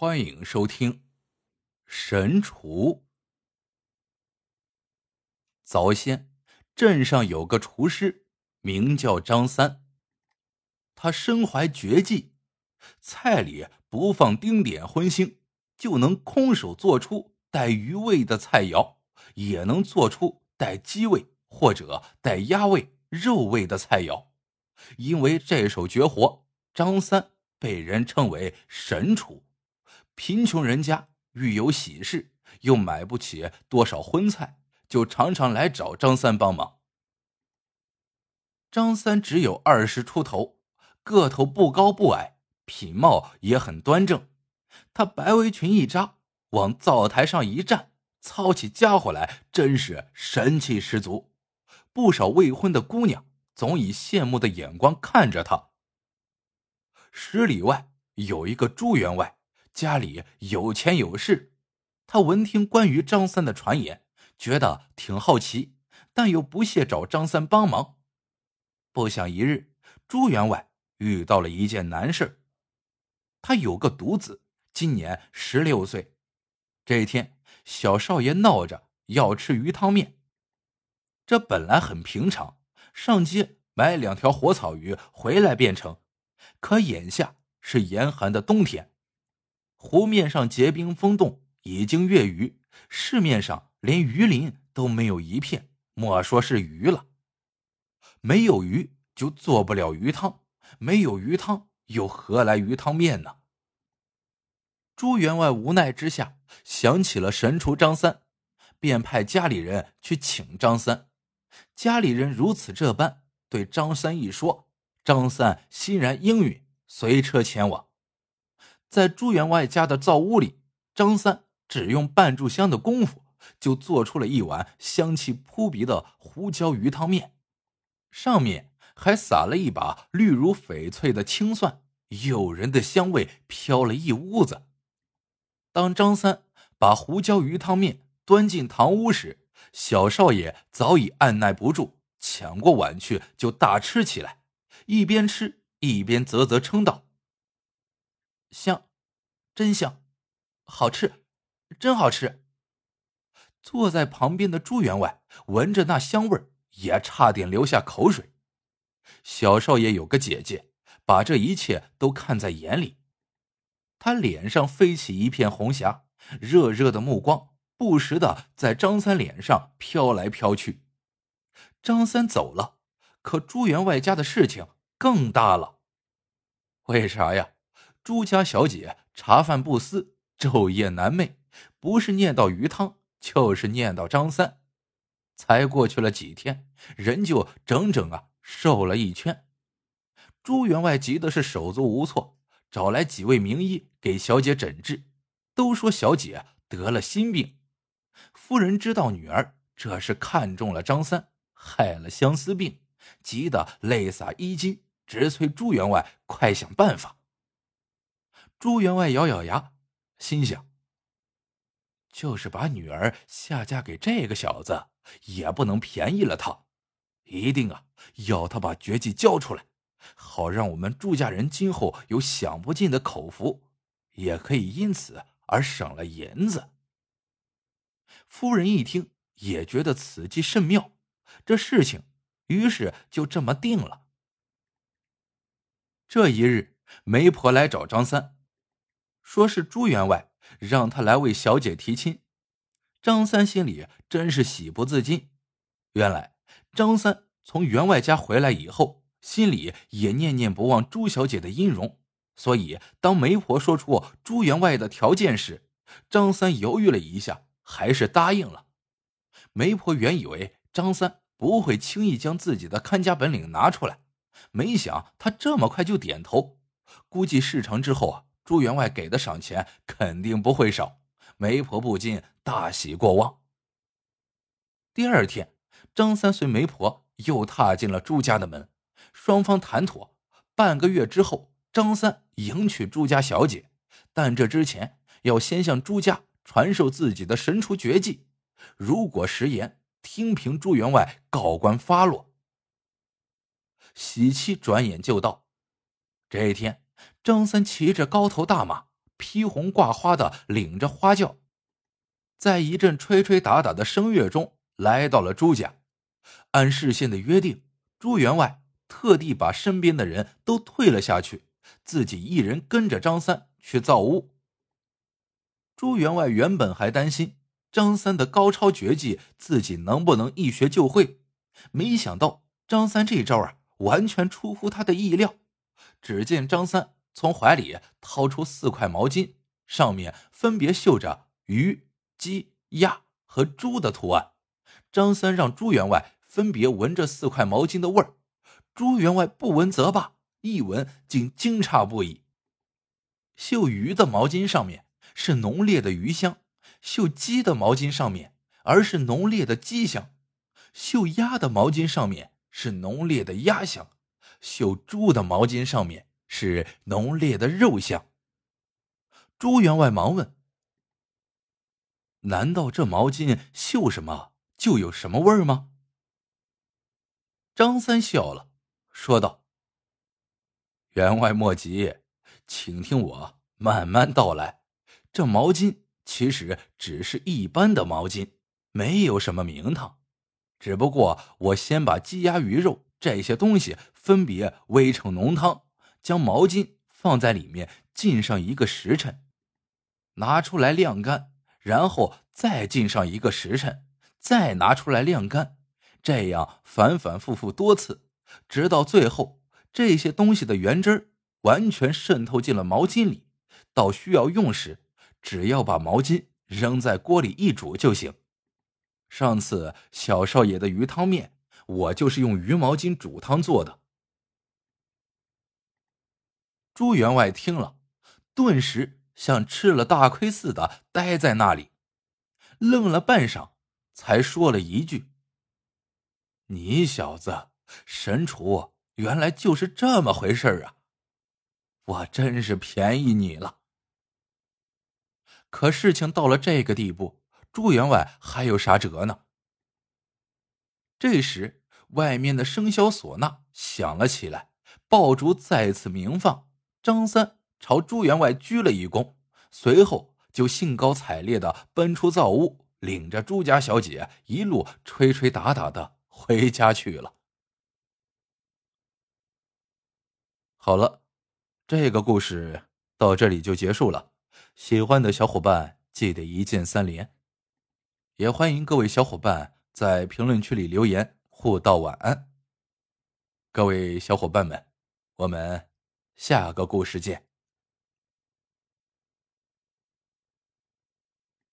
欢迎收听《神厨》。早先，镇上有个厨师，名叫张三。他身怀绝技，菜里不放丁点荤腥，就能空手做出带鱼味的菜肴，也能做出带鸡味或者带鸭味、肉味的菜肴。因为这手绝活，张三被人称为“神厨”。贫穷人家遇有喜事，又买不起多少荤菜，就常常来找张三帮忙。张三只有二十出头，个头不高不矮，品貌也很端正。他白围裙一扎，往灶台上一站，操起家伙来真是神气十足。不少未婚的姑娘总以羡慕的眼光看着他。十里外有一个朱员外。家里有钱有势，他闻听关于张三的传言，觉得挺好奇，但又不屑找张三帮忙。不想一日，朱员外遇到了一件难事他有个独子，今年十六岁。这一天，小少爷闹着要吃鱼汤面，这本来很平常，上街买两条活草鱼回来便成。可眼下是严寒的冬天。湖面上结冰封冻，已经月余，市面上连鱼鳞都没有一片，莫说是鱼了。没有鱼就做不了鱼汤，没有鱼汤又何来鱼汤面呢？朱员外无奈之下想起了神厨张三，便派家里人去请张三。家里人如此这般对张三一说，张三欣然应允，随车前往。在朱员外家的灶屋里，张三只用半炷香的功夫，就做出了一碗香气扑鼻的胡椒鱼汤面，上面还撒了一把绿如翡翠的青蒜，诱人的香味飘了一屋子。当张三把胡椒鱼汤面端进堂屋时，小少爷早已按耐不住，抢过碗去就大吃起来，一边吃一边啧啧称道。香，真香，好吃，真好吃。坐在旁边的朱员外闻着那香味也差点流下口水。小少爷有个姐姐，把这一切都看在眼里，他脸上飞起一片红霞，热热的目光不时的在张三脸上飘来飘去。张三走了，可朱员外家的事情更大了。为啥呀？朱家小姐茶饭不思，昼夜难寐，不是念叨鱼汤，就是念叨张三。才过去了几天，人就整整啊瘦了一圈。朱员外急的是手足无措，找来几位名医给小姐诊治，都说小姐得了心病。夫人知道女儿这是看中了张三，害了相思病，急得泪洒衣襟，直催朱员外快想办法。朱员外咬咬牙，心想：“就是把女儿下嫁给这个小子，也不能便宜了他。一定啊，要他把绝技交出来，好让我们朱家人今后有享不尽的口福，也可以因此而省了银子。”夫人一听，也觉得此计甚妙，这事情于是就这么定了。这一日，媒婆来找张三。说是朱员外让他来为小姐提亲，张三心里真是喜不自禁。原来张三从员外家回来以后，心里也念念不忘朱小姐的音容，所以当媒婆说出朱员外的条件时，张三犹豫了一下，还是答应了。媒婆原以为张三不会轻易将自己的看家本领拿出来，没想他这么快就点头，估计事成之后啊。朱员外给的赏钱肯定不会少，媒婆不禁大喜过望。第二天，张三随媒婆又踏进了朱家的门，双方谈妥，半个月之后，张三迎娶朱家小姐，但这之前要先向朱家传授自己的神厨绝技，如果食言，听凭朱员外告官发落。喜期转眼就到，这一天。张三骑着高头大马，披红挂花的领着花轿，在一阵吹吹打打的声乐中来到了朱家。按事先的约定，朱员外特地把身边的人都退了下去，自己一人跟着张三去造屋。朱员外原本还担心张三的高超绝技自己能不能一学就会，没想到张三这招啊，完全出乎他的意料。只见张三从怀里掏出四块毛巾，上面分别绣着鱼、鸡、鸭和猪的图案。张三让朱员外。分别闻着四块毛巾的味儿，朱员外不闻则罢，一闻竟惊诧不已。绣鱼的毛巾上面是浓烈的鱼香，绣鸡的毛巾上面而是浓烈的鸡香，绣鸭的毛巾上面是浓烈的鸭香，绣猪的毛巾上面是浓烈的肉香。朱员外忙问：“难道这毛巾绣什么就有什么味儿吗？”张三笑了，说道：“员外莫急，请听我慢慢道来。这毛巾其实只是一般的毛巾，没有什么名堂。只不过我先把鸡鸭鱼肉这些东西分别煨成浓汤，将毛巾放在里面浸上一个时辰，拿出来晾干，然后再浸上一个时辰，再拿出来晾干。”这样反反复复多次，直到最后，这些东西的原汁完全渗透进了毛巾里。到需要用时，只要把毛巾扔在锅里一煮就行。上次小少爷的鱼汤面，我就是用鱼毛巾煮汤做的。朱员外听了，顿时像吃了大亏似的，呆在那里，愣了半晌，才说了一句。你小子，神厨原来就是这么回事啊！我真是便宜你了。可事情到了这个地步，朱员外还有啥辙呢？这时，外面的生肖唢呐响了起来，爆竹再次鸣放。张三朝朱员外鞠了一躬，随后就兴高采烈的奔出灶屋，领着朱家小姐一路吹吹打打的。回家去了。好了，这个故事到这里就结束了。喜欢的小伙伴记得一键三连，也欢迎各位小伙伴在评论区里留言互道晚安。各位小伙伴们，我们下个故事见。